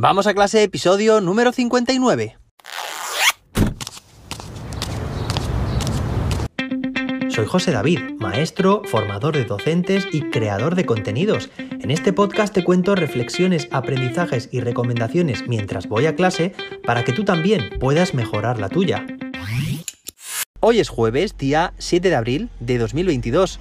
Vamos a clase, episodio número 59. Soy José David, maestro, formador de docentes y creador de contenidos. En este podcast te cuento reflexiones, aprendizajes y recomendaciones mientras voy a clase para que tú también puedas mejorar la tuya. Hoy es jueves, día 7 de abril de 2022.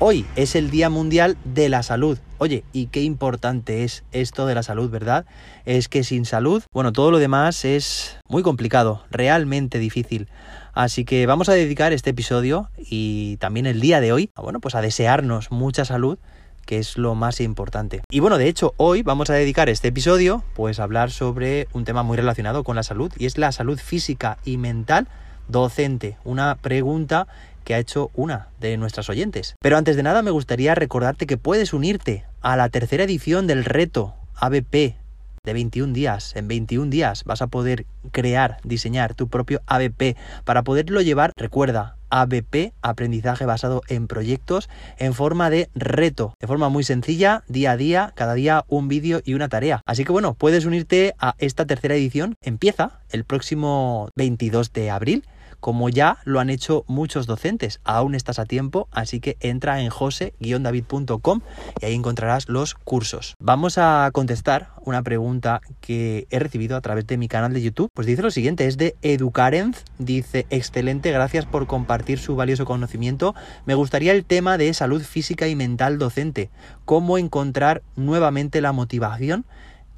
Hoy es el Día Mundial de la Salud. Oye, y qué importante es esto de la salud, ¿verdad? Es que sin salud, bueno, todo lo demás es muy complicado, realmente difícil. Así que vamos a dedicar este episodio y también el día de hoy, bueno, pues a desearnos mucha salud que es lo más importante. Y bueno, de hecho, hoy vamos a dedicar este episodio pues a hablar sobre un tema muy relacionado con la salud y es la salud física y mental docente. Una pregunta que ha hecho una de nuestras oyentes. Pero antes de nada me gustaría recordarte que puedes unirte a la tercera edición del reto ABP de 21 días. En 21 días vas a poder crear, diseñar tu propio ABP. Para poderlo llevar, recuerda, ABP, aprendizaje basado en proyectos, en forma de reto, de forma muy sencilla, día a día, cada día un vídeo y una tarea. Así que bueno, puedes unirte a esta tercera edición. Empieza el próximo 22 de abril como ya lo han hecho muchos docentes. Aún estás a tiempo, así que entra en jose-david.com y ahí encontrarás los cursos. Vamos a contestar una pregunta que he recibido a través de mi canal de YouTube. Pues dice lo siguiente, es de Educarenz, dice, excelente, gracias por compartir su valioso conocimiento. Me gustaría el tema de salud física y mental docente, cómo encontrar nuevamente la motivación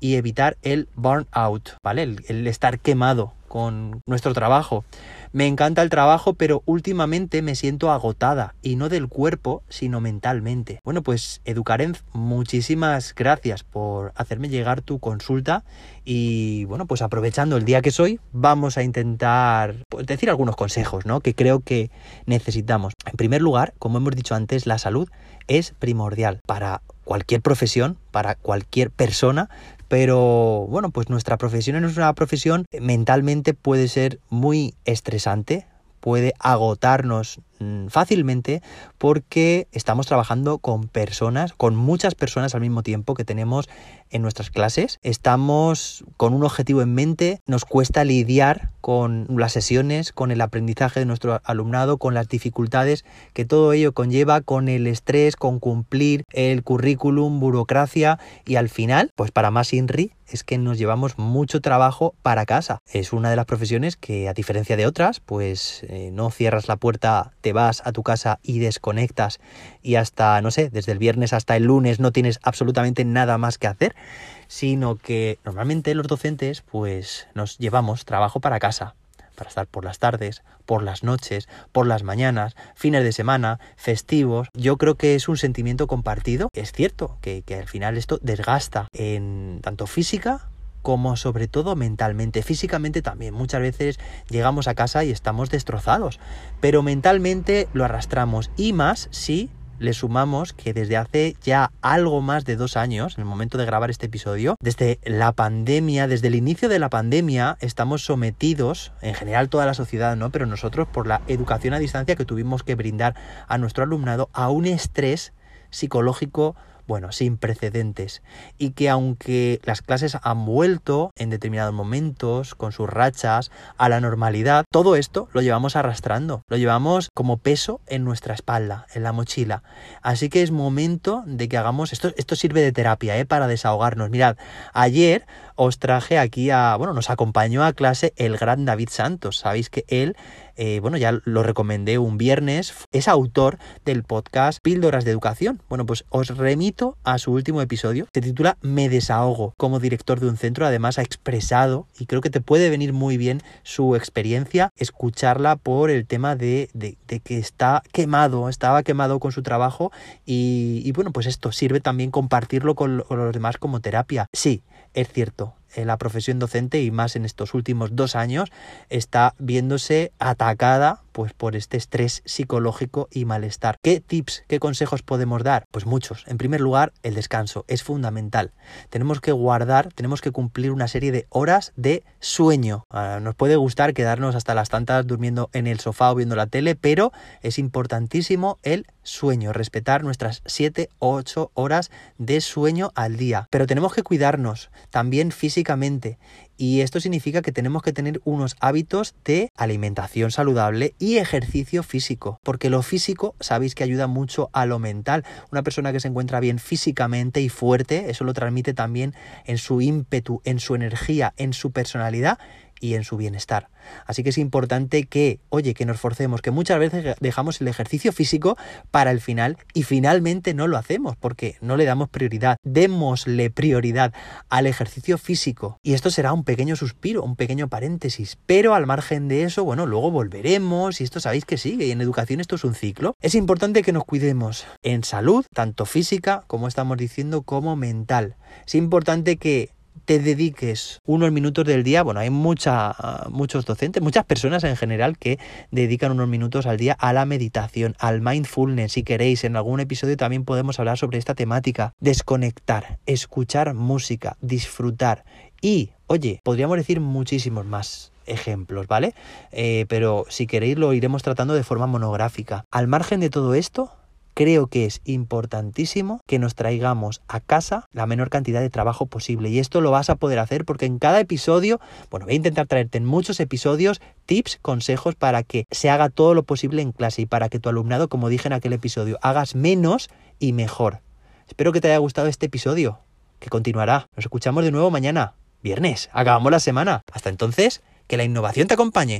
y evitar el burnout, ¿vale? El, el estar quemado con nuestro trabajo. Me encanta el trabajo, pero últimamente me siento agotada, y no del cuerpo, sino mentalmente. Bueno, pues Educarenz, muchísimas gracias por hacerme llegar tu consulta y bueno, pues aprovechando el día que soy, vamos a intentar pues, decir algunos consejos, ¿no? Que creo que necesitamos. En primer lugar, como hemos dicho antes, la salud es primordial para cualquier profesión, para cualquier persona, pero bueno, pues nuestra profesión es una profesión mentalmente puede ser muy estresante, puede agotarnos fácilmente porque estamos trabajando con personas, con muchas personas al mismo tiempo que tenemos en nuestras clases. Estamos con un objetivo en mente, nos cuesta lidiar con las sesiones, con el aprendizaje de nuestro alumnado, con las dificultades que todo ello conlleva, con el estrés, con cumplir el currículum, burocracia y al final, pues para más INRI, es que nos llevamos mucho trabajo para casa. Es una de las profesiones que, a diferencia de otras, pues eh, no cierras la puerta, te vas a tu casa y desconectas y hasta, no sé, desde el viernes hasta el lunes no tienes absolutamente nada más que hacer, sino que normalmente los docentes pues nos llevamos trabajo para casa, para estar por las tardes, por las noches, por las mañanas, fines de semana, festivos. Yo creo que es un sentimiento compartido. Es cierto que, que al final esto desgasta en tanto física como sobre todo mentalmente. Físicamente también muchas veces llegamos a casa y estamos destrozados, pero mentalmente lo arrastramos y más si le sumamos que desde hace ya algo más de dos años, en el momento de grabar este episodio, desde la pandemia, desde el inicio de la pandemia, estamos sometidos, en general toda la sociedad, ¿no? Pero nosotros por la educación a distancia que tuvimos que brindar a nuestro alumnado, a un estrés psicológico bueno, sin precedentes, y que aunque las clases han vuelto en determinados momentos, con sus rachas, a la normalidad, todo esto lo llevamos arrastrando, lo llevamos como peso en nuestra espalda, en la mochila. Así que es momento de que hagamos, esto, esto sirve de terapia, ¿eh? para desahogarnos. Mirad, ayer os traje aquí a, bueno, nos acompañó a clase el gran David Santos, sabéis que él eh, bueno, ya lo recomendé un viernes, es autor del podcast Píldoras de Educación. Bueno, pues os remito a su último episodio, se titula Me desahogo. Como director de un centro, además ha expresado, y creo que te puede venir muy bien su experiencia, escucharla por el tema de, que está quemado, estaba quemado con su trabajo y, bueno, pues esto sirve también compartirlo con los demás como terapia. Sí, es cierto, la profesión docente y más en estos últimos dos años está viéndose atacada pues por este estrés psicológico y malestar. ¿Qué tips, qué consejos podemos dar? Pues muchos. En primer lugar, el descanso es fundamental. Tenemos que guardar, tenemos que cumplir una serie de horas de sueño. Ah, nos puede gustar quedarnos hasta las tantas durmiendo en el sofá o viendo la tele, pero es importantísimo el sueño, respetar nuestras 7 o 8 horas de sueño al día. Pero tenemos que cuidarnos también físicamente y esto significa que tenemos que tener unos hábitos de alimentación saludable y ejercicio físico, porque lo físico sabéis que ayuda mucho a lo mental. Una persona que se encuentra bien físicamente y fuerte, eso lo transmite también en su ímpetu, en su energía, en su personalidad y en su bienestar. Así que es importante que, oye, que nos forcemos, que muchas veces dejamos el ejercicio físico para el final y finalmente no lo hacemos porque no le damos prioridad. Démosle prioridad al ejercicio físico. Y esto será un pequeño suspiro, un pequeño paréntesis. Pero al margen de eso, bueno, luego volveremos y esto sabéis que sigue y en educación esto es un ciclo. Es importante que nos cuidemos en salud, tanto física, como estamos diciendo, como mental. Es importante que te dediques unos minutos del día, bueno, hay mucha, muchos docentes, muchas personas en general que dedican unos minutos al día a la meditación, al mindfulness, si queréis, en algún episodio también podemos hablar sobre esta temática, desconectar, escuchar música, disfrutar y, oye, podríamos decir muchísimos más ejemplos, ¿vale? Eh, pero si queréis lo iremos tratando de forma monográfica. Al margen de todo esto, creo que es importantísimo que nos traigamos a casa la menor cantidad de trabajo posible. Y esto lo vas a poder hacer porque en cada episodio, bueno, voy a intentar traerte en muchos episodios tips, consejos para que se haga todo lo posible en clase y para que tu alumnado, como dije en aquel episodio, hagas menos y mejor. Espero que te haya gustado este episodio, que continuará. Nos escuchamos de nuevo mañana, viernes. Acabamos la semana. Hasta entonces, que la innovación te acompañe.